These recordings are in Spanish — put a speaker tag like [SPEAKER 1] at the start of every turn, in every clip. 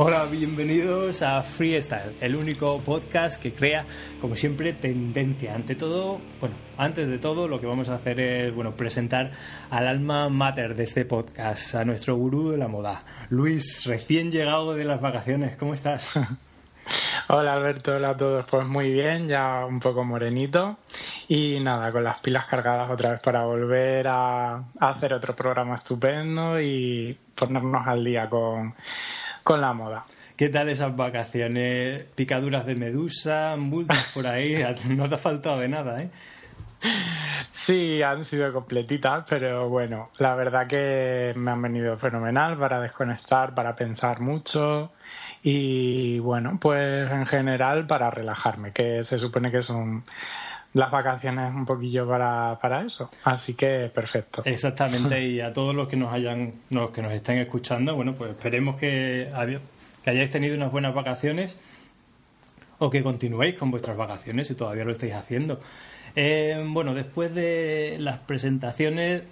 [SPEAKER 1] Hola, bienvenidos a Freestyle, el único podcast que crea, como siempre, tendencia. Ante todo, bueno, antes de todo, lo que vamos a hacer es, bueno, presentar al alma mater de este podcast, a nuestro gurú de la moda, Luis, recién llegado de las vacaciones. ¿Cómo estás?
[SPEAKER 2] Hola Alberto, hola a todos. Pues muy bien, ya un poco morenito y nada, con las pilas cargadas otra vez para volver a hacer otro programa estupendo y ponernos al día con con la moda.
[SPEAKER 1] ¿Qué tal esas vacaciones? ¿Picaduras de medusa? ¿Multas por ahí? No te ha faltado de nada, ¿eh?
[SPEAKER 2] Sí, han sido completitas, pero bueno, la verdad que me han venido fenomenal para desconectar, para pensar mucho y bueno, pues en general para relajarme, que se supone que son las vacaciones un poquillo para, para eso. Así que perfecto.
[SPEAKER 1] Exactamente, y a todos los que nos hayan, los que nos estén escuchando, bueno, pues esperemos que, que hayáis tenido unas buenas vacaciones o que continuéis con vuestras vacaciones si todavía lo estáis haciendo. Eh, bueno, después de las presentaciones,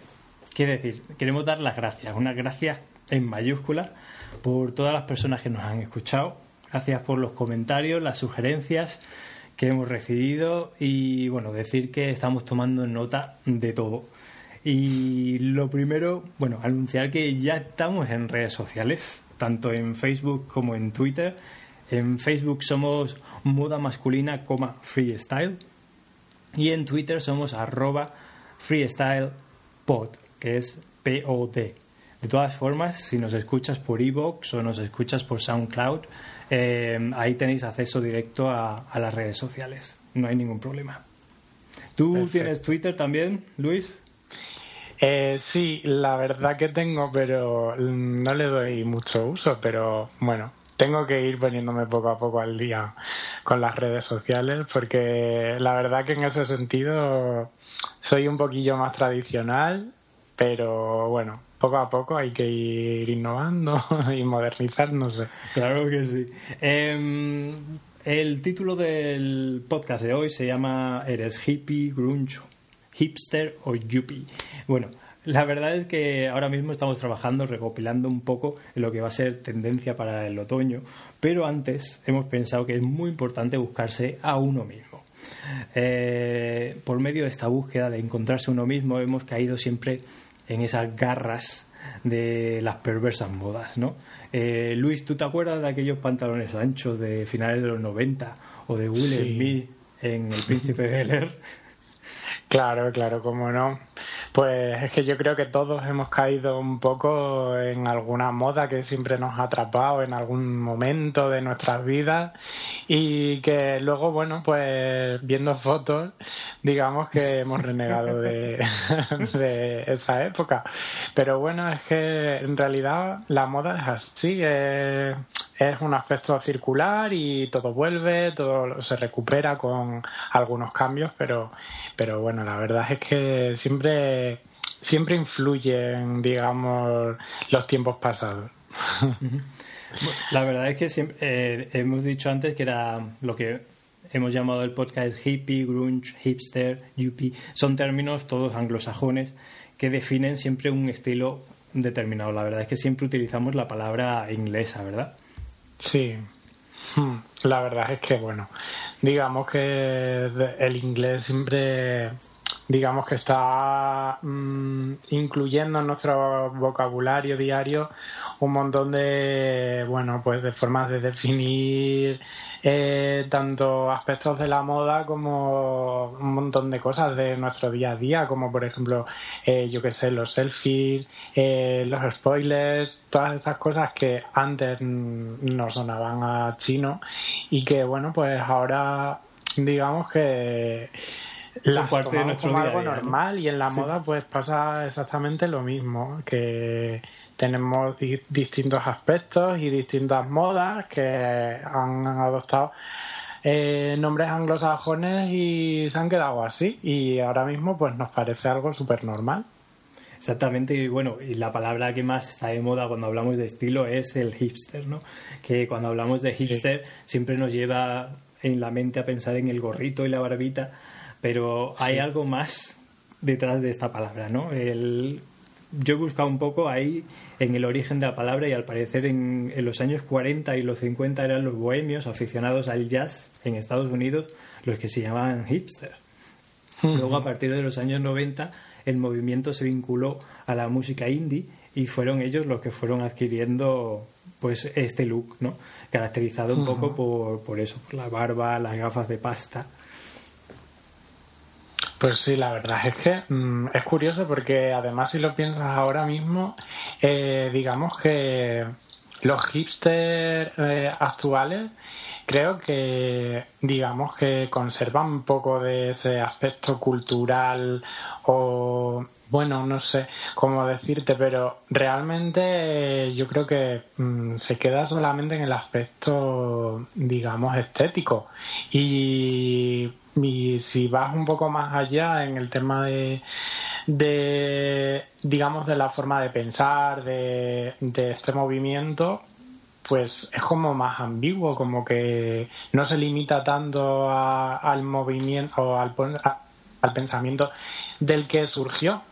[SPEAKER 1] qué decir, queremos dar las gracias, unas gracias en mayúsculas por todas las personas que nos han escuchado. Gracias por los comentarios, las sugerencias que hemos recibido y bueno, decir que estamos tomando nota de todo. Y lo primero, bueno, anunciar que ya estamos en redes sociales, tanto en Facebook como en Twitter. En Facebook somos moda masculina, freestyle. Y en Twitter somos arroba freestylepod, que es P-O-D. De todas formas, si nos escuchas por Evox o nos escuchas por SoundCloud, eh, ahí tenéis acceso directo a, las redes sociales. No hay ningún problema. ¿Tú tienes Twitter también, Luis?
[SPEAKER 2] Eh, sí, la verdad que tengo, pero no le doy mucho uso, pero bueno, tengo que ir poniéndome poco a poco al día con las redes sociales porque la verdad que en ese sentido soy un poquillo más tradicional, pero bueno, poco a poco hay que ir innovando y modernizándose.
[SPEAKER 1] Claro que sí. Em, el título del podcast de hoy se llama ¿Eres hippie, grunge, hipster o yuppie? Bueno, la verdad es que ahora mismo estamos trabajando, recopilando un poco lo que va a ser tendencia para el otoño, pero antes hemos pensado que es muy importante buscarse a uno mismo. Eh, por medio de esta búsqueda de encontrarse uno mismo hemos caído siempre en esas garras de las perversas modas, ¿no? Eh, Luis, ¿tú te acuerdas de aquellos pantalones anchos de finales de los 90 o de Will Smith en El Príncipe de Bel
[SPEAKER 2] Claro, claro, cómo no. Pues es que yo creo que todos hemos caído un poco en alguna moda que siempre nos ha atrapado en algún momento de nuestras vidas y que luego, bueno, pues viendo fotos, digamos que hemos renegado de, esa época. Pero bueno, es que en realidad la moda es así, es un aspecto circular y todo vuelve, todo se recupera con algunos cambios, pero, pero bueno, la verdad es que siempre, siempre influyen, digamos, los tiempos pasados.
[SPEAKER 1] La verdad es que siempre, eh, hemos dicho antes que era lo que hemos llamado el podcast hippie, grunge, hipster, yuppie. Son términos todos anglosajones que definen siempre un estilo determinado. La verdad es que siempre utilizamos la palabra inglesa, ¿verdad?
[SPEAKER 2] Sí. Hmm. La verdad es que, bueno, digamos que el inglés siempre digamos que está mm, incluyendo en nuestro vocabulario diario un montón de bueno pues de formas de definir eh, tanto aspectos de la moda como un montón de cosas de nuestro día a día como por ejemplo eh, yo que sé los selfies eh, los spoilers todas esas cosas que antes no sonaban a chino y que bueno pues ahora digamos que la parte de nuestro como algo normal y en la moda pues pasa exactamente lo mismo que tenemos distintos aspectos y distintas modas que han adoptado eh, nombres anglosajones y se han quedado así. Y ahora mismo pues nos parece algo súper normal
[SPEAKER 1] Exactamente, y bueno, y la palabra que más está de moda cuando hablamos de estilo es el hipster, ¿no? Que cuando hablamos de hipster siempre nos lleva en la mente a pensar en el gorrito y la barbita, pero hay algo más detrás de esta palabra, ¿no? El yo he buscado un poco ahí en el origen de la palabra y al parecer en, en, los años 40 y los 50 eran los bohemios aficionados al jazz en Estados Unidos los que se llamaban hipster. Luego a partir de los años 90 el movimiento se vinculó a la música indie y fueron ellos los que fueron adquiriendo pues este look, ¿no? Caracterizado un poco por, por eso, por la barba, las gafas de pasta.
[SPEAKER 2] Pues sí, la verdad es que mm, es curioso porque además si lo piensas ahora mismo, eh, digamos que los hipsters eh, actuales creo que digamos que conservan un poco de ese aspecto cultural o bueno, no sé cómo decirte, pero realmente yo creo que mm, se queda solamente en el aspecto, digamos, estético. Y, si vas un poco más allá en el tema de, de digamos, de la forma de pensar, de, este movimiento, pues es como más ambiguo, como que no se limita tanto al movimiento o al, al pensamiento del que surgió,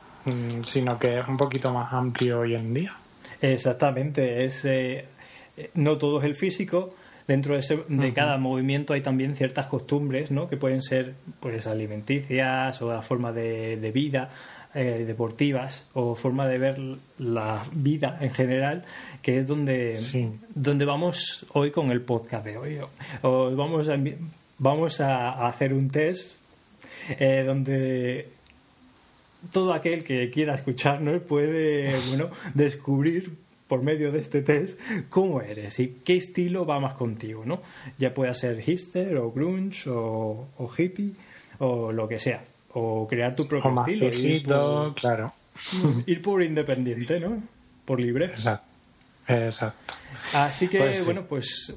[SPEAKER 2] sino que es un poquito más amplio hoy en día.
[SPEAKER 1] Exactamente, es eh, no todo es el físico. Dentro de, de cada movimiento hay también ciertas costumbres, ¿no? Que pueden ser, pues, alimenticias o la forma de, de vida. Eh, deportivas o forma de ver la vida en general, que es donde, donde vamos hoy con el podcast de hoy. Vamos, a, vamos a hacer un test eh, donde todo aquel que quiera escucharnos puede bueno, descubrir por medio de este test cómo eres y qué estilo va más contigo, ¿no? Ya pueda ser hipster o grunge o hippie o lo que sea o crear tu propio estilo.
[SPEAKER 2] ir claro.
[SPEAKER 1] Ir por independiente, ¿no? Por libre.
[SPEAKER 2] Exacto. Exacto.
[SPEAKER 1] Así que, pues bueno, pues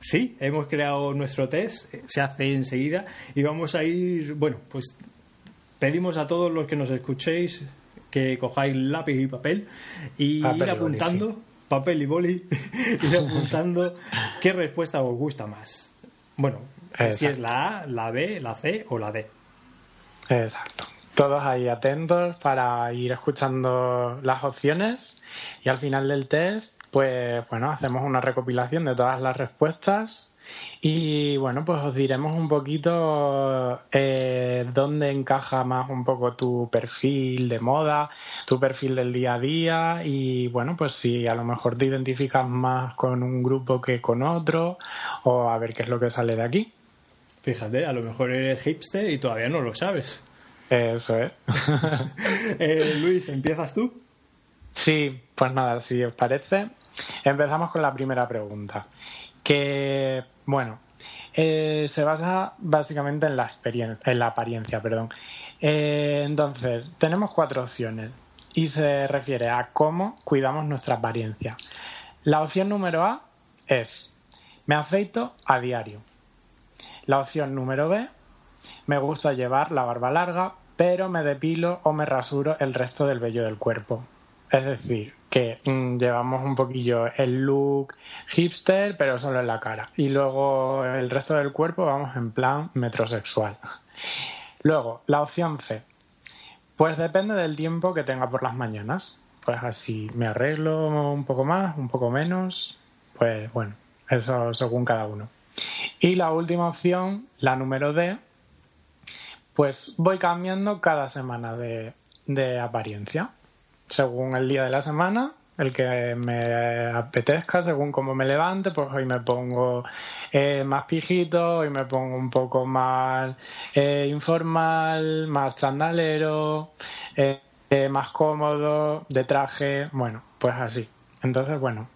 [SPEAKER 1] sí, hemos creado nuestro test, se hace enseguida y vamos a ir, bueno, pues pedimos a todos los que nos escuchéis que cojáis lápiz y papel y ir apuntando, papel y boli, ir apuntando qué respuesta os gusta más. Bueno, si es la A, la B, la C o la D.
[SPEAKER 2] Exacto. Todos ahí atentos para ir escuchando las opciones y al final del test, pues bueno, hacemos una recopilación de todas las respuestas y bueno, pues os diremos un poquito eh, dónde encaja más un poco tu perfil de moda, tu perfil del día a día y bueno, pues si a lo mejor te identificas más con un grupo que con otro o a ver qué es lo que sale de aquí.
[SPEAKER 1] Fíjate, a lo mejor eres hipster y todavía no lo sabes.
[SPEAKER 2] Eso es.
[SPEAKER 1] Eh, Luis, ¿empiezas tú?
[SPEAKER 2] Sí, pues nada, si os parece, empezamos con la primera pregunta. Que, bueno, eh, se basa básicamente en la, experiencia, en la apariencia. Perdón. Eh, entonces, tenemos cuatro opciones y se refiere a cómo cuidamos nuestra apariencia. La opción número A es, me afeito a diario. La opción número B, me gusta llevar la barba larga, pero me depilo o me rasuro el resto del vello del cuerpo. Es decir, que mm, llevamos un poquillo el look hipster, pero solo en la cara. Y luego el resto del cuerpo vamos en plan metrosexual. Luego, la opción C. Pues depende del tiempo que tenga por las mañanas. Pues así me arreglo un poco más, un poco menos. Pues bueno, eso según cada uno. Y la última opción, la número D, pues voy cambiando cada semana de, apariencia. Según el día de la semana, el que me apetezca, según cómo me levante, pues hoy me pongo eh, más pijito, hoy me pongo un poco más eh, informal, más chandalero, eh, más cómodo, de traje, bueno, pues así. Entonces, bueno,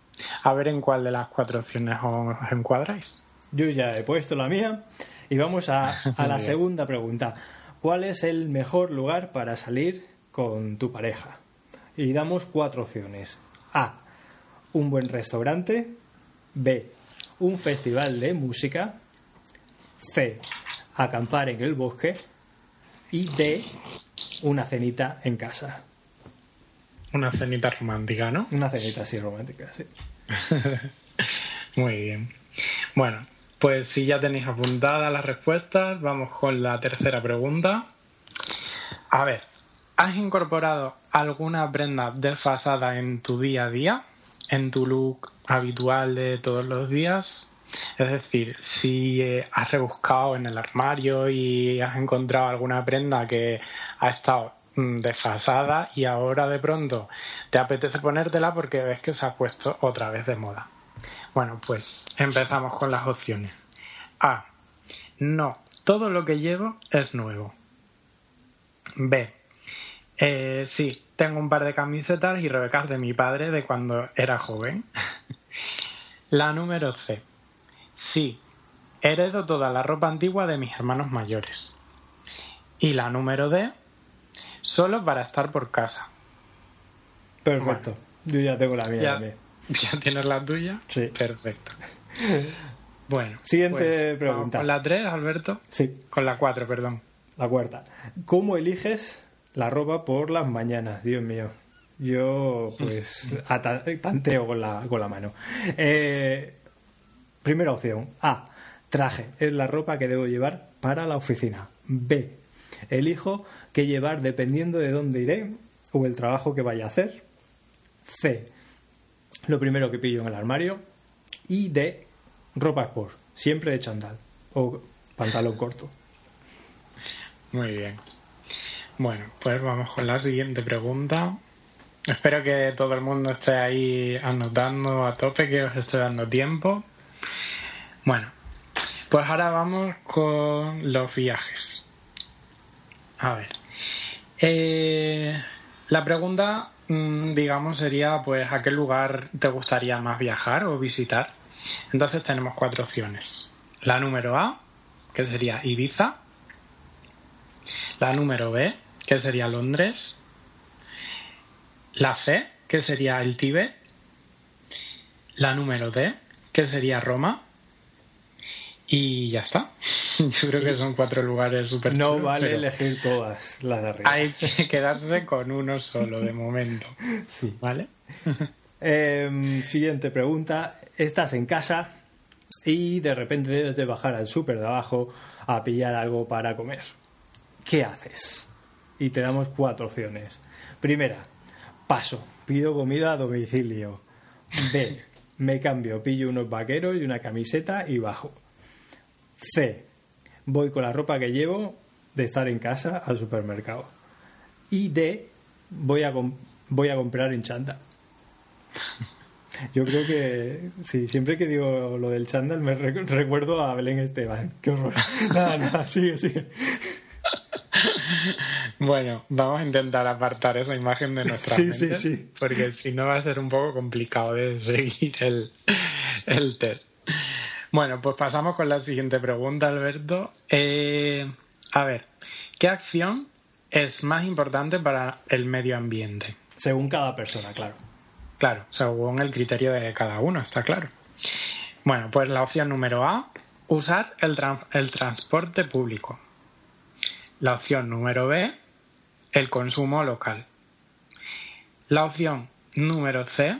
[SPEAKER 2] a ver en cuál de las cuatro opciones os encuadráis.
[SPEAKER 1] Yo ya he puesto la mía y vamos a, la segunda pregunta. ¿Cuál es el mejor lugar para salir con tu pareja? Y damos cuatro opciones. A. Un buen restaurante. B. Un festival de música. C. Acampar en el bosque. Y D. Una cenita en casa.
[SPEAKER 2] Una cenita romántica, ¿no?
[SPEAKER 1] Una cenita así romántica, sí.
[SPEAKER 2] Muy bien. Bueno, pues si ya tenéis apuntadas las respuestas, vamos con la tercera pregunta. A ver, ¿Has incorporado alguna prenda desfasada en tu día a día? ¿En tu look habitual de todos los días? Es decir, si eh, has rebuscado en el armario y has encontrado alguna prenda que ha estado mm, desfasada y ahora de pronto te apetece ponértela porque ves que se ha puesto otra vez de moda. Bueno, pues empezamos con las opciones. A. No, todo lo que llevo es nuevo. B. Eh, sí, tengo un par de camisetas y rebecas de mi padre de cuando era joven. la número C. Sí, heredo toda la ropa antigua de mis hermanos mayores. Y la número D. Solo para estar por casa.
[SPEAKER 1] Perfecto. Yo ya tengo la mía
[SPEAKER 2] Ya.
[SPEAKER 1] también.
[SPEAKER 2] ¿Ya tienes la tuya?
[SPEAKER 1] Sí.
[SPEAKER 2] Perfecto. Bueno.
[SPEAKER 1] Siguiente
[SPEAKER 2] pues,
[SPEAKER 1] pregunta.
[SPEAKER 2] Con la 3, Alberto.
[SPEAKER 1] Sí,
[SPEAKER 2] Con la 4, perdón.
[SPEAKER 1] la cuarta. ¿Cómo eliges la ropa por las mañanas? Dios mío. Yo, pues, tanteo con la, con la mano. Eh, primera opción. A. Traje. Es la ropa que debo llevar para la oficina. B. Elijo qué llevar dependiendo de dónde iré o el trabajo que vaya a hacer. C. Lo primero que pillo en el armario. Y D. Ropa sport. Siempre de chandal. O pantalón corto.
[SPEAKER 2] Muy bien. Bueno, pues vamos con la siguiente pregunta. Espero que todo el mundo esté ahí anotando a tope, que os esté dando tiempo. Bueno, pues ahora vamos con los viajes. A ver. Eh, la pregunta, mm, digamos, sería, pues, ¿a qué lugar te gustaría más viajar o visitar? Entonces tenemos cuatro opciones. La número A, que sería Ibiza. La número B, que sería Londres. La C, que sería el Tíbet. La número D, que sería Roma. Y ya está. Yo creo que son cuatro lugares súper
[SPEAKER 1] No
[SPEAKER 2] chulos,
[SPEAKER 1] vale
[SPEAKER 2] pero
[SPEAKER 1] elegir todas las de arriba.
[SPEAKER 2] Hay que quedarse con uno solo de momento.
[SPEAKER 1] Sí.
[SPEAKER 2] ¿Vale?
[SPEAKER 1] Em, siguiente pregunta. Estás en casa y de repente debes de bajar al súper de abajo a pillar algo para comer. ¿Qué haces? Y te damos cuatro opciones. Primera, paso, pido comida a domicilio. B, me cambio, pillo unos vaqueros y una camiseta y bajo. C, voy con la ropa que llevo de estar en casa al supermercado. Y D, voy a, voy a comprar en chanda. Yo creo que sí, siempre que digo lo del chándal me re- recuerdo a Belén Esteban. Qué horror. Nada, nada, sigue, sigue.
[SPEAKER 2] Bueno, vamos a intentar apartar esa imagen de nuestra
[SPEAKER 1] Sí,
[SPEAKER 2] mente,
[SPEAKER 1] sí, sí.
[SPEAKER 2] porque si no va a ser un poco complicado de seguir el, el test. Bueno, pues pasamos con la siguiente pregunta, Alberto. Eh, a ver, ¿qué acción es más importante para el medio ambiente?
[SPEAKER 1] Según cada persona, claro.
[SPEAKER 2] Claro, según el criterio de cada uno, está claro. Bueno, pues la opción número A, usar el, el transporte público. La opción número B, el consumo local. La opción número C,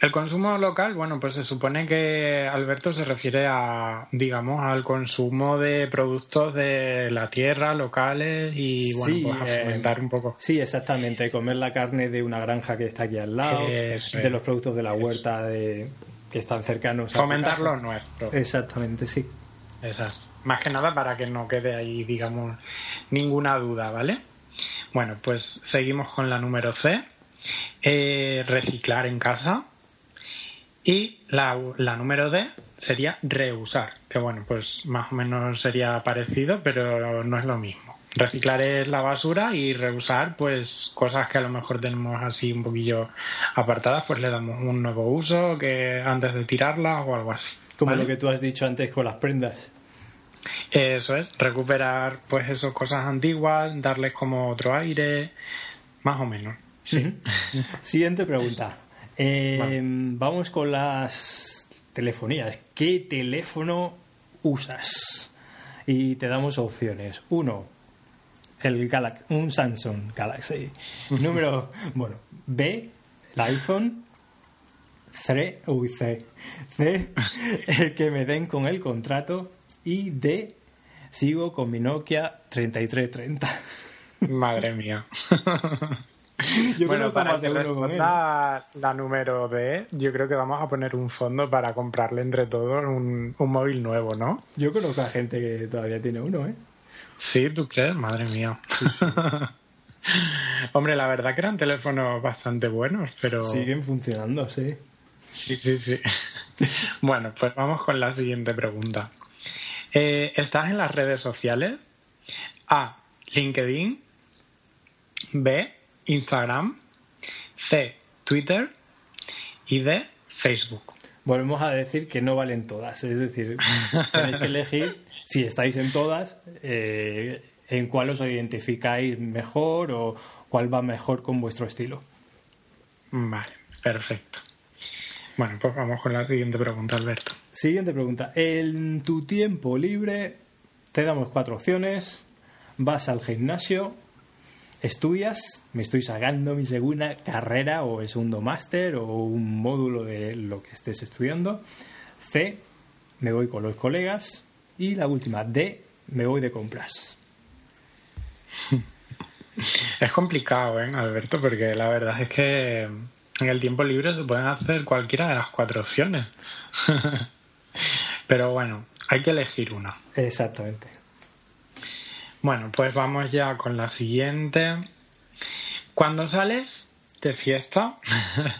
[SPEAKER 2] el consumo local, bueno, pues se supone que Alberto se refiere a, digamos, al consumo de productos de la tierra, locales y, bueno,
[SPEAKER 1] Sí,
[SPEAKER 2] pues a
[SPEAKER 1] eh,
[SPEAKER 2] fomentar un poco.
[SPEAKER 1] Sí, exactamente. Comer la carne de una granja que está aquí al lado, de los productos de la huerta de, que están cercanos a
[SPEAKER 2] Fomentar
[SPEAKER 1] casa.
[SPEAKER 2] lo nuestro.
[SPEAKER 1] Exactamente, sí.
[SPEAKER 2] Exacto. Más que nada para que no quede ahí, digamos, ninguna duda, ¿vale? Bueno, pues seguimos con la número C. Eh, reciclar en casa. Y la, la número D sería reusar, que bueno, pues más o menos sería parecido, pero no es lo mismo. Reciclar es la basura y reusar, pues cosas que a lo mejor tenemos así un poquillo apartadas, pues le damos un nuevo uso que antes de tirarlas o algo así.
[SPEAKER 1] Como
[SPEAKER 2] ¿vale?
[SPEAKER 1] lo que tú has dicho antes con las prendas.
[SPEAKER 2] Eso es, recuperar pues esas cosas antiguas, darles como otro aire, más o menos. Sí.
[SPEAKER 1] Siguiente pregunta. Eh. Vamos con las telefonías. ¿Qué teléfono usas? Y te damos opciones. Uno, el Galax un Samsung Galaxy. Número, bueno, B, el iPhone. C, uy, C. C, el que me den con el contrato. Y D, sigo con mi Nokia 3330.
[SPEAKER 2] Madre mía.
[SPEAKER 1] Yo
[SPEAKER 2] bueno, para que responda la número D, yo creo que vamos a poner un fondo para comprarle entre todos un, un móvil nuevo, ¿no?
[SPEAKER 1] Yo conozco a gente que todavía tiene uno, ¿eh?
[SPEAKER 2] Sí, ¿tú crees? Madre mía. Hombre, la verdad que eran teléfonos bastante buenos, pero...
[SPEAKER 1] Siguen funcionando, sí.
[SPEAKER 2] Sí, sí, sí. bueno, pues vamos con la siguiente pregunta. Eh, ¿Estás en las redes sociales? A. LinkedIn. B. Instagram. C. Twitter. Y D. Facebook.
[SPEAKER 1] Volvemos a decir que no valen todas. Es decir, tenéis que elegir si estáis en todas, eh, en cuál os identificáis mejor o cuál va mejor con vuestro estilo.
[SPEAKER 2] Vale, perfecto. Bueno, pues vamos con la siguiente pregunta, Alberto.
[SPEAKER 1] Siguiente pregunta. En tu tiempo libre te damos cuatro opciones. Vas al gimnasio, estudias, me estoy sacando mi segunda carrera o el segundo máster o un módulo de lo que estés estudiando. C, me voy con los colegas. Y la última, D, me voy de compras.
[SPEAKER 2] Es complicado, ¿eh, Alberto? Porque la verdad es que en el tiempo libre se pueden hacer cualquiera de las cuatro opciones. Pero bueno, hay que elegir una.
[SPEAKER 1] Exactamente.
[SPEAKER 2] Bueno, pues vamos ya con la siguiente. Cuando sales de fiesta,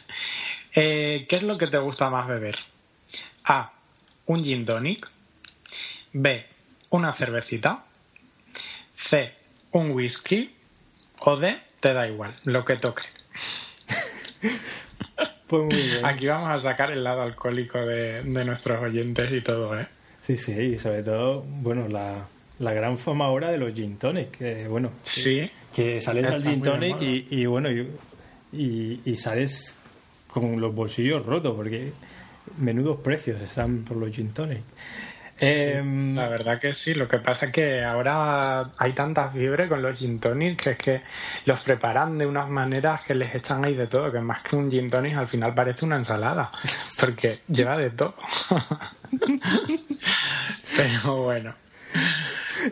[SPEAKER 2] eh, ¿qué es lo que te gusta más beber? A. Un gin tonic. B. Una cervecita. C. Un whisky. O D. Te da igual, lo que toque.
[SPEAKER 1] Pues muy bien.
[SPEAKER 2] Aquí vamos a sacar el lado alcohólico de, de nuestros oyentes y todo, ¿eh?
[SPEAKER 1] Sí, sí, y sobre todo, bueno, la, la gran fama ahora de los gin tonic. Que, bueno,
[SPEAKER 2] Sí.
[SPEAKER 1] que sales al gin tonic y, y, bueno, y, y- y sales con los bolsillos rotos porque menudos precios están por los gin tonic. Em,
[SPEAKER 2] La verdad que sí, lo que pasa es que ahora hay tanta fiebre con los gin tonic que es que los preparan de unas maneras que les echan ahí de todo, que más que un gin tonic al final parece una ensalada, porque lleva de todo. Pero bueno.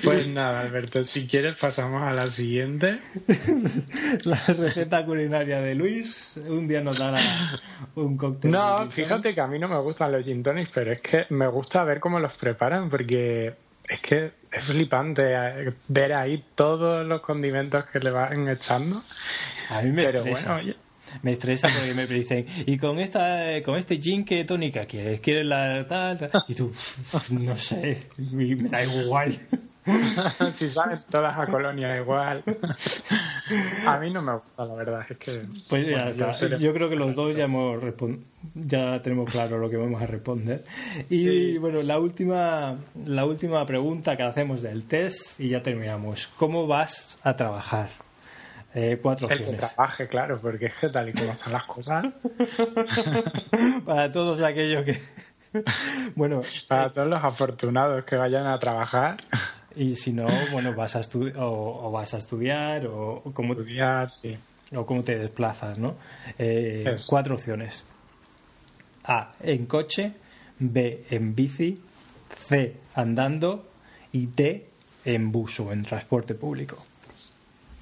[SPEAKER 2] Pues nada, Alberto, si quieres pasamos a la siguiente.
[SPEAKER 1] la receta culinaria de Luis, un día nos dará un cóctel.
[SPEAKER 2] No, fíjate que a mí no me gustan los gin tonics, pero es que me gusta ver cómo los preparan porque es que es flipante eh, ver ahí todos los condimentos que le van echando.
[SPEAKER 1] A mí me
[SPEAKER 2] Pero
[SPEAKER 1] estresa.
[SPEAKER 2] bueno, oye,
[SPEAKER 1] Me estresa porque me dicen, y con esta con este gin, ¿qué tónica quieres? ¿Quieres la tal? tal? Y tú, no sé, y me da igual.
[SPEAKER 2] si saben todas a colonia igual. a mí no me gusta, la verdad, es que...
[SPEAKER 1] Pues ya
[SPEAKER 2] bueno,
[SPEAKER 1] está.
[SPEAKER 2] seré-
[SPEAKER 1] Yo creo que los dos ya hemos ya tenemos claro lo que vamos a responder. Y
[SPEAKER 2] Sí.
[SPEAKER 1] bueno, la última la última pregunta que hacemos del test y ya terminamos. ¿Cómo vas a trabajar? Eh, cuatro
[SPEAKER 2] El que trabaje, claro, porque es que tal y como están las cosas,
[SPEAKER 1] Para todos aquellos que bueno,
[SPEAKER 2] para todos los afortunados que vayan a trabajar,
[SPEAKER 1] y si no, bueno, vas a estudiar o, o vas a estudiar o, o cómo
[SPEAKER 2] estudiar, sí.
[SPEAKER 1] o cómo te desplazas, ¿no? Eh, cuatro opciones. A, en coche, B, en bici, C, andando y D, en bus o en transporte público.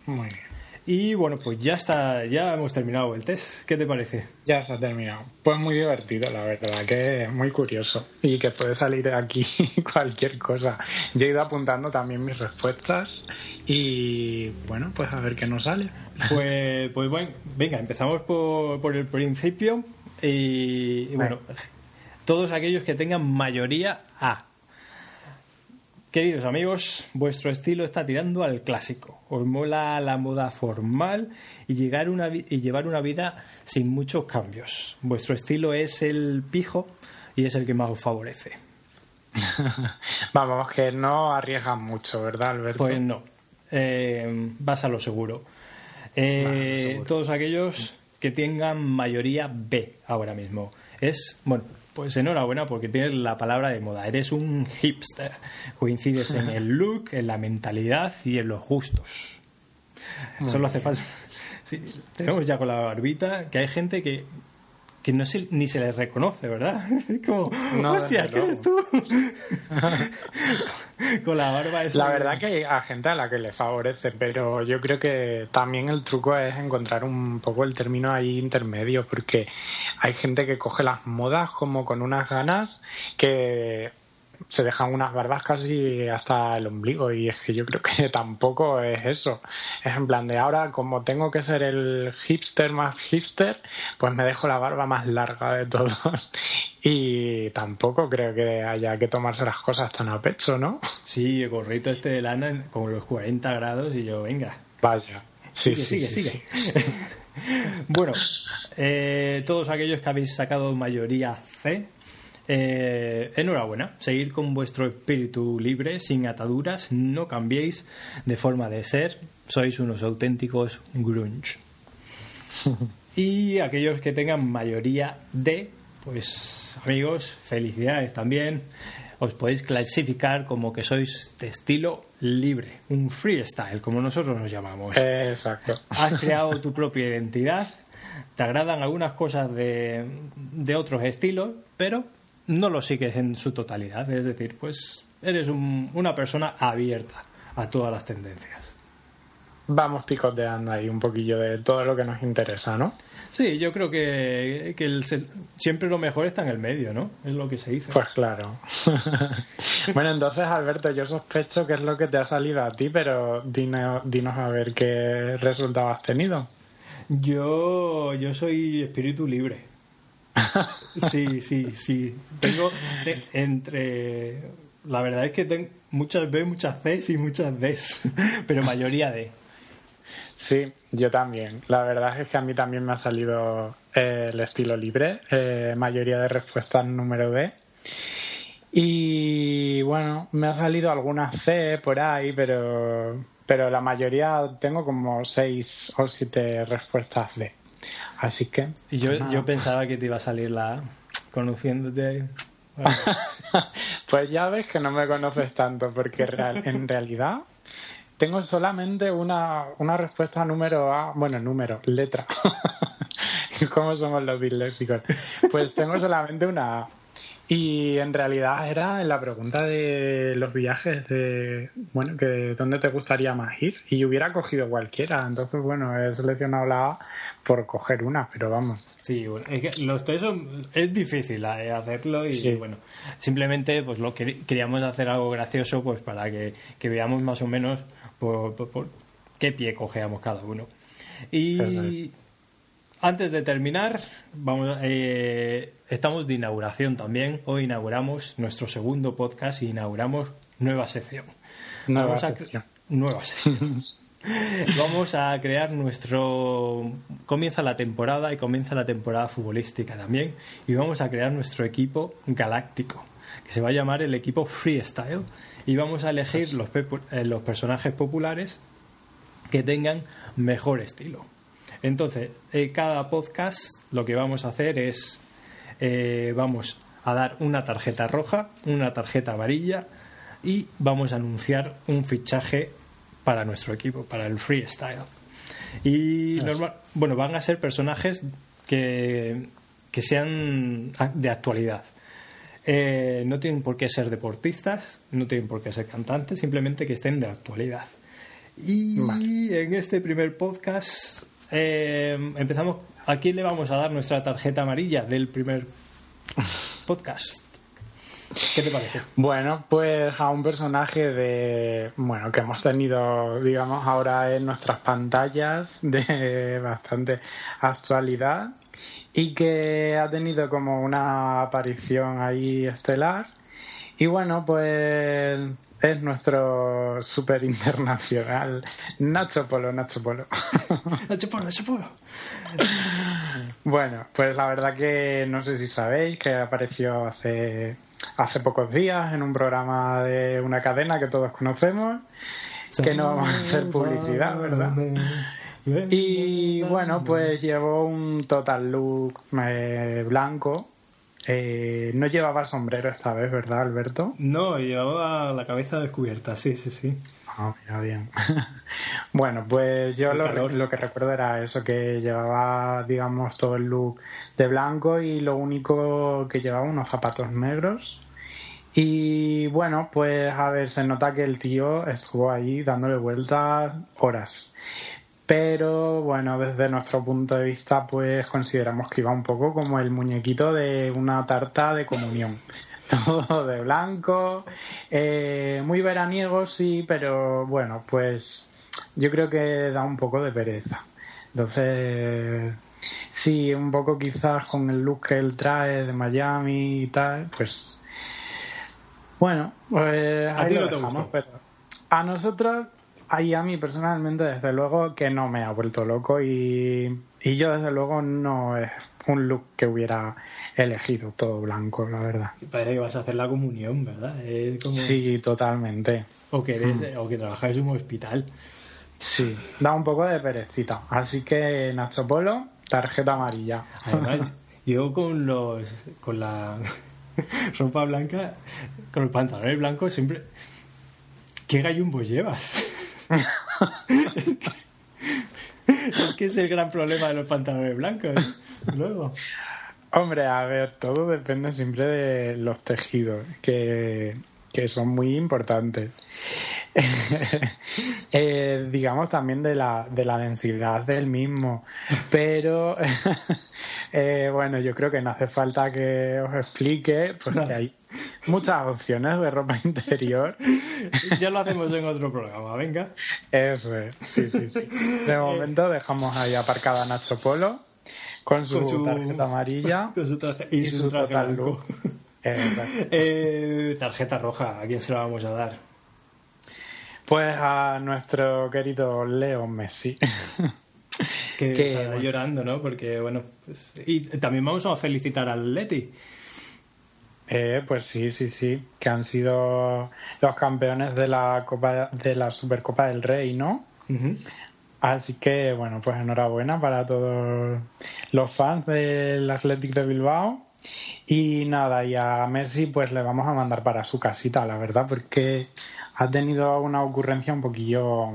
[SPEAKER 2] Muy bien.
[SPEAKER 1] Y bueno, pues ya está, ya hemos terminado el test. ¿Qué te parece?
[SPEAKER 2] Ya se ha terminado. Pues muy divertido, la verdad, que es muy curioso. Y que puede salir de aquí cualquier cosa. Yo he ido apuntando también mis respuestas y bueno, pues a ver qué nos sale.
[SPEAKER 1] Pues, pues bueno, venga, empezamos por, por el principio. Y, y bueno, todos aquellos que tengan mayoría A. Queridos amigos, vuestro estilo está tirando al clásico. Os mola la moda formal y, llegar una, y llevar una vida sin muchos cambios. Vuestro estilo es el pijo y es el que más os favorece.
[SPEAKER 2] Vamos, que no arriesgan mucho, ¿verdad, Alberto?
[SPEAKER 1] Pues no, eh, vas a lo seguro. Eh,
[SPEAKER 2] Vale, seguro.
[SPEAKER 1] Todos aquellos que tengan mayoría B ahora mismo. Es, bueno, pues enhorabuena porque tienes la palabra de moda. Eres un hipster. Coincides en el look, en la mentalidad y en los gustos. Solo hace falta. Sí, tenemos ya con la barbita que hay gente que, que no se, ni se les reconoce, ¿verdad? Como, hostia, ¿qué eres tú? Con la barba esa.
[SPEAKER 2] La verdad que hay gente a la que le favorece, pero yo creo que también el truco es encontrar un poco el término ahí intermedio, porque hay gente que coge las modas como con unas ganas que se dejan unas barbas casi hasta el ombligo y es que yo creo que tampoco es eso. Es en plan de ahora, como tengo que ser el hipster más hipster, pues me dejo la barba más larga de todos. Y tampoco creo que haya que tomarse las cosas tan a pecho, ¿no?
[SPEAKER 1] Sí, el gorrito este de lana con los 40 grados y yo, venga.
[SPEAKER 2] Vaya.
[SPEAKER 1] Sí, sigue, sigue, sigue. bueno, eh, todos aquellos que habéis sacado mayoría C, eh, enhorabuena, seguir con vuestro espíritu libre, sin ataduras, no cambiéis de forma de ser, sois unos auténticos grunge. y aquellos que tengan mayoría D, pues amigos, felicidades también. Os podéis clasificar como que sois de estilo libre, un freestyle, como nosotros nos llamamos.
[SPEAKER 2] Exacto.
[SPEAKER 1] Has creado tu propia identidad, te agradan algunas cosas de, de otros estilos, pero no lo sigues en su totalidad. Es decir, pues eres una persona abierta a todas las tendencias.
[SPEAKER 2] Vamos picoteando ahí un poquillo de todo lo que nos interesa, ¿no?
[SPEAKER 1] Sí, yo creo que, siempre lo mejor está en el medio, ¿no? Es lo que se dice.
[SPEAKER 2] Pues claro. bueno, entonces, Alberto, yo sospecho que es lo que te ha salido a ti, pero dinos, dinos a ver qué resultado has tenido.
[SPEAKER 1] Yo, yo soy espíritu libre. Sí, sí, sí. Tengo entre. La verdad es que tengo muchas B, muchas C y muchas D, pero mayoría D.
[SPEAKER 2] Sí, yo también. La verdad es que a mí también me ha salido eh, el estilo libre, eh, mayoría de respuestas número B. Y bueno, me ha salido algunas C por ahí, pero, pero la mayoría tengo como seis o siete respuestas D. Así que.
[SPEAKER 1] Y yo, yo pensaba que te iba a salir la. conociéndote.
[SPEAKER 2] pues ya ves que no me conoces tanto, porque en realidad tengo solamente una, una respuesta número A, bueno, número, letra. ¿Cómo somos los disléxicos? Pues tengo solamente una A. Y en realidad era la pregunta de los viajes, de, bueno, que dónde te gustaría más ir. Y hubiera cogido cualquiera. Entonces, bueno, he seleccionado la A por coger una, pero vamos.
[SPEAKER 1] Sí, bueno, es que los tres es difícil eh, hacerlo y bueno, simplemente pues lo que queríamos hacer algo gracioso pues para que, veamos más o menos por, qué pie cogeamos cada uno. Y antes de terminar, vamos, eh, estamos de inauguración también. Hoy inauguramos nuestro segundo podcast y inauguramos nueva sección.
[SPEAKER 2] Nueva sección.
[SPEAKER 1] Nueva sección. Vamos a crear nuestro. Comienza la temporada y comienza la temporada futbolística también. Y vamos a crear nuestro equipo galáctico, que se va a llamar el equipo Freestyle. Y vamos a elegir los, eh, los personajes populares que tengan mejor estilo. Entonces, en cada podcast lo que vamos a hacer es. Eh, vamos a dar una tarjeta roja, una tarjeta amarilla y vamos a anunciar un fichaje para nuestro equipo, para el freestyle. Y normal, bueno, van a ser personajes que, que sean de actualidad. Eh, no tienen por qué ser deportistas, no tienen por qué ser cantantes, simplemente que estén de actualidad. Y en este primer podcast eh, empezamos. ¿A quién le vamos a dar nuestra tarjeta amarilla del primer podcast? ¿Qué te parece?
[SPEAKER 2] Bueno, pues a un personaje de bueno que hemos tenido, digamos, ahora en nuestras pantallas de bastante actualidad y que ha tenido como una aparición ahí estelar. Y bueno, pues es nuestro super internacional Nacho Polo, Nacho Polo.
[SPEAKER 1] Nacho Polo, Nacho Polo.
[SPEAKER 2] Bueno, pues la verdad que no sé si sabéis que apareció hace hace pocos días en un programa de una cadena que todos conocemos, que no vamos a hacer publicidad, ¿verdad? Y bueno, pues llevó un total look eh, blanco Eh, no llevaba sombrero esta vez, ¿verdad, Alberto?
[SPEAKER 1] No, llevaba la cabeza descubierta, sí, sí, sí.
[SPEAKER 2] Ah, mira, bien. bueno, pues yo lo, lo, que recuerdo era eso, que llevaba, digamos, todo el look de blanco y lo único que llevaba unos zapatos negros. Y bueno, pues a ver, se nota que el tío estuvo ahí dándole vueltas horas. Pero bueno, desde nuestro punto de vista, pues consideramos que iba un poco como el muñequito de una tarta de comunión. Todo de blanco, eh, muy veraniego, sí, pero bueno, pues yo creo que da un poco de pereza. Entonces, sí, un poco quizás con el look que él trae de Miami y tal, pues bueno, pues
[SPEAKER 1] a ti no te.
[SPEAKER 2] Pero a nosotros Ahí a mí personalmente, desde luego, que no me ha vuelto loco y, y yo, desde luego, no es un look que hubiera elegido todo blanco, la verdad.
[SPEAKER 1] Parece que vas a hacer la comunión, ¿verdad?
[SPEAKER 2] Sí, totalmente.
[SPEAKER 1] O que, eres, mm. o que trabajas en un hospital.
[SPEAKER 2] Sí, da un poco de perecita. Así que, Nacho Polo, tarjeta amarilla.
[SPEAKER 1] Además, yo con los con la ropa blanca, con el pantalón blanco, siempre... ¿Qué gallumbos llevas? Es, que, es, el gran problema de los pantalones blancos. Luego.
[SPEAKER 2] Hombre, a ver, todo depende siempre de los tejidos, que, son muy importantes. Eh, digamos también de la, de la densidad del mismo. Pero eh, bueno, yo creo que no hace falta que os explique, porque hay muchas opciones de ropa interior.
[SPEAKER 1] Ya lo hacemos en otro programa, venga.
[SPEAKER 2] Eso es, sí, sí, sí. De eh, momento dejamos ahí aparcada Nacho Polo con su, tarjeta amarilla
[SPEAKER 1] con su y, su, su eh, tarjeta roja, ¿a quién se la vamos a dar?
[SPEAKER 2] Pues a nuestro querido Leo Messi.
[SPEAKER 1] Que, está llorando, ¿no? Porque, bueno, pues, y también vamos a felicitar al Leti
[SPEAKER 2] eh, pues sí, sí, sí, que han sido los campeones de la Copa de la Supercopa del Rey, ¿no? Así que bueno, pues enhorabuena para todos los fans del Athletic de Bilbao. Y nada, y a Messi pues le vamos a mandar para su casita, la verdad, porque ha tenido una ocurrencia un poquillo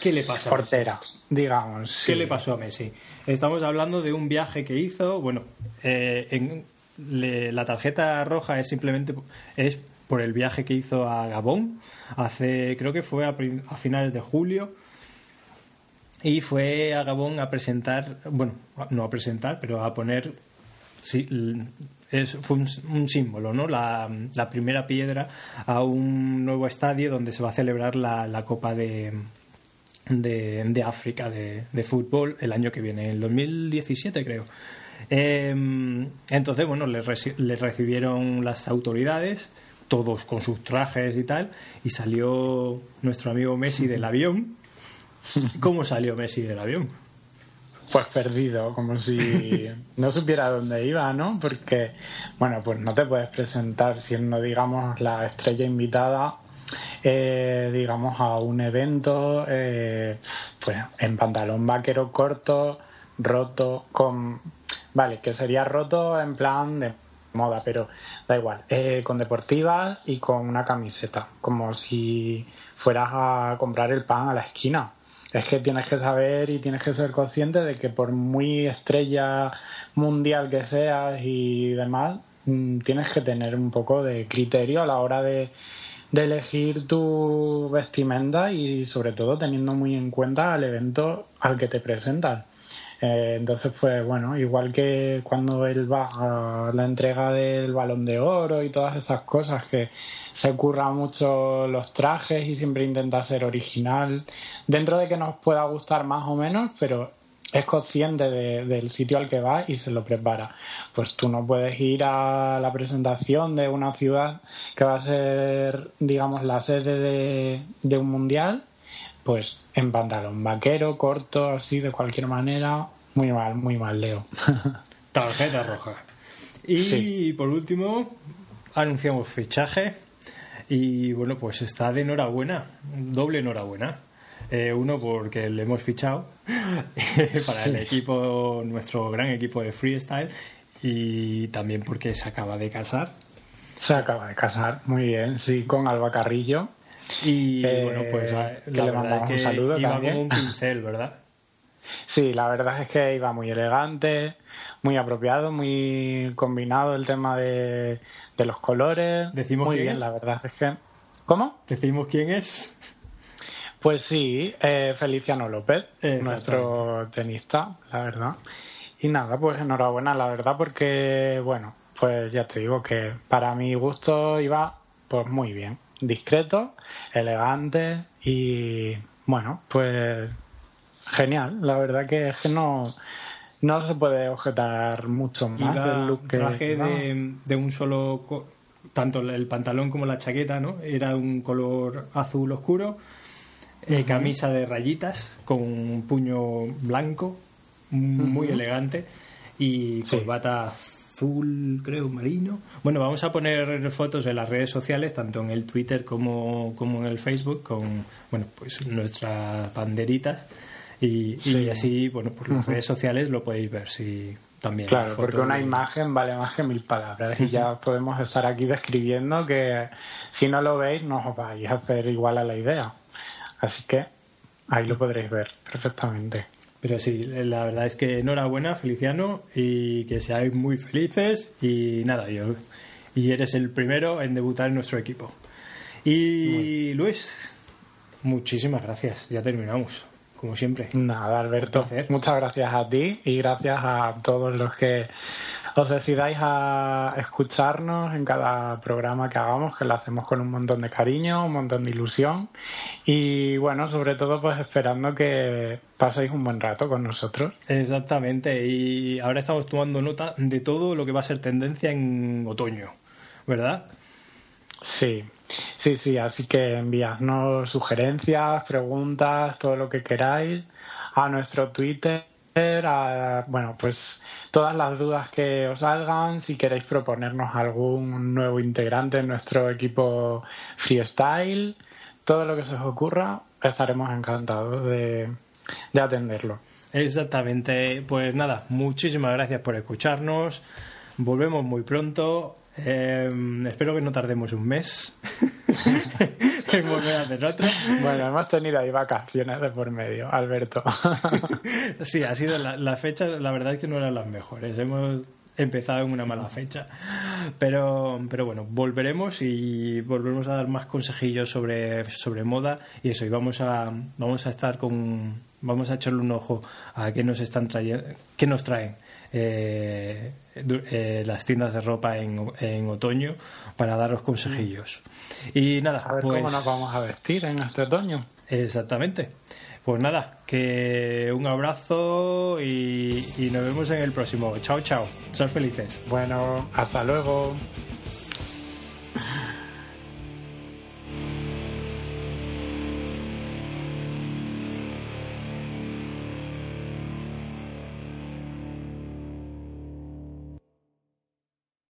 [SPEAKER 1] ¿Qué le pasó
[SPEAKER 2] portera, digamos.
[SPEAKER 1] ¿Qué le pasó a Messi? Estamos hablando de un viaje que hizo, bueno, eh, en, la tarjeta roja es simplemente es por el viaje que hizo a Gabón hace creo que fue a, finales de julio y fue a Gabón a presentar bueno no a presentar pero a poner sí, es, fue un, símbolo, ¿no? La, primera piedra a un nuevo estadio donde se va a celebrar la, Copa de, de, África de, de, fútbol el año que viene, en 2017 creo. Em, entonces, bueno, les, recibieron las autoridades, todos con sus trajes y tal, y salió nuestro amigo Messi del avión. ¿Cómo salió Messi del avión?
[SPEAKER 2] Pues perdido, como si no supiera dónde iba, ¿no? Porque, bueno, pues no te puedes presentar siendo, digamos, la estrella invitada eh, digamos, a un evento eh, pues, en pantalón vaquero corto, roto, con Vale, que sería roto en plan de moda, pero da igual. Eh, con deportivas y con una camiseta, como si fueras a comprar el pan a la esquina. Es que tienes que saber y tienes que ser consciente de que por muy estrella mundial que seas y demás, mm, tienes que tener un poco de criterio a la hora de, de elegir tu vestimenta y sobre todo teniendo muy en cuenta el evento al que te presentas. Eh, entonces, pues bueno, igual que cuando él va a la entrega del balón de oro y todas esas cosas, que se curra mucho los trajes y siempre intenta ser original, dentro de que nos pueda gustar más o menos, pero es consciente del sitio al que va y se lo prepara. Pues tú no puedes ir a la presentación de una ciudad que va a ser, digamos, la sede de, de un mundial pues en pantalón vaquero, corto, así de cualquier manera. Muy mal, muy mal, Leo.
[SPEAKER 1] Tarjeta roja. Y por último, anunciamos fichaje. Y bueno, pues está de enhorabuena, doble enhorabuena. Eh, uno porque le hemos fichado para el equipo, nuestro gran equipo de freestyle. y también porque se acaba de casar.
[SPEAKER 2] Se acaba de casar, muy bien, sí, con Alba Carrillo.
[SPEAKER 1] Y eh, bueno, pues la verdad es que un saludo iba como un pincel, ¿verdad?
[SPEAKER 2] Sí, la verdad es que iba muy elegante, muy apropiado, muy combinado el tema de, los colores.
[SPEAKER 1] Decimos
[SPEAKER 2] muy bien, la verdad es que. ¿Cómo?
[SPEAKER 1] Decimos quién es.
[SPEAKER 2] Pues sí, eh, Feliciano López, nuestro tenista, la verdad. Y nada, pues enhorabuena, la verdad, porque, bueno, pues ya te digo que para mi gusto iba pues muy bien. Discreto, elegante y, bueno, pues genial. La verdad que es que no, no se puede objetar mucho más
[SPEAKER 1] del look que traje de, de, un solo tanto el pantalón como la chaqueta no era un color azul oscuro eh, camisa de rayitas con un puño blanco muy elegante y corbata azul creo marino. Bueno vamos a poner fotos en las redes sociales tanto en el Twitter como, como en el Facebook con bueno pues nuestras banderitas. Y, así, bueno, por las redes sociales lo podéis ver si también.
[SPEAKER 2] Claro, porque una imagen vale más que mil palabras y ya podemos estar aquí describiendo que si no lo veis no os vais a hacer igual a la idea. Así que ahí lo podréis ver perfectamente.
[SPEAKER 1] Pero sí, la verdad es que enhorabuena, Feliciano, y que seáis muy felices. Y nada, yo, y eres el primero en debutar en nuestro equipo. Y Luis, muchísimas gracias, ya terminamos como siempre.
[SPEAKER 2] Nada, Alberto. Muchas gracias a ti y gracias a todos los que os decidáis a escucharnos en cada programa que hagamos, que lo hacemos con un montón de cariño, un montón de ilusión y bueno, sobre todo pues esperando que paséis un buen rato con nosotros.
[SPEAKER 1] Exactamente, y ahora estamos tomando nota de todo lo que va a ser tendencia en otoño, ¿verdad?
[SPEAKER 2] Sí, Sí, sí, así que enviadnos sugerencias, preguntas, todo lo que queráis a nuestro Twitter, a, bueno, pues todas las dudas que os salgan, si queréis proponernos algún nuevo integrante en nuestro equipo freestyle, todo lo que se os ocurra, estaremos encantados de, de atenderlo.
[SPEAKER 1] Exactamente, pues nada, muchísimas gracias por escucharnos. Volvemos muy pronto. Em, espero que no tardemos un mes en volver a hacer otro.
[SPEAKER 2] Bueno, hemos tenido ahí vacaciones de por medio, Alberto.
[SPEAKER 1] sí, ha sido la, fecha, la verdad es que no eran las mejores. Hemos empezado en una mala fecha. Pero, pero bueno, volveremos y volveremos a dar más consejillos sobre, sobre moda y eso. Y vamos a, vamos a estar con. Vamos a echarle un ojo a qué nos están trayendo, qué nos traen eh, eh, las tiendas de ropa en, en, otoño para daros consejillos. Y nada,
[SPEAKER 2] a ver cómo pues nos vamos a vestir en este otoño.
[SPEAKER 1] Exactamente. Pues nada, que un abrazo y, y nos vemos en el próximo. Chao, chao. Ser felices.
[SPEAKER 2] Bueno, hasta luego.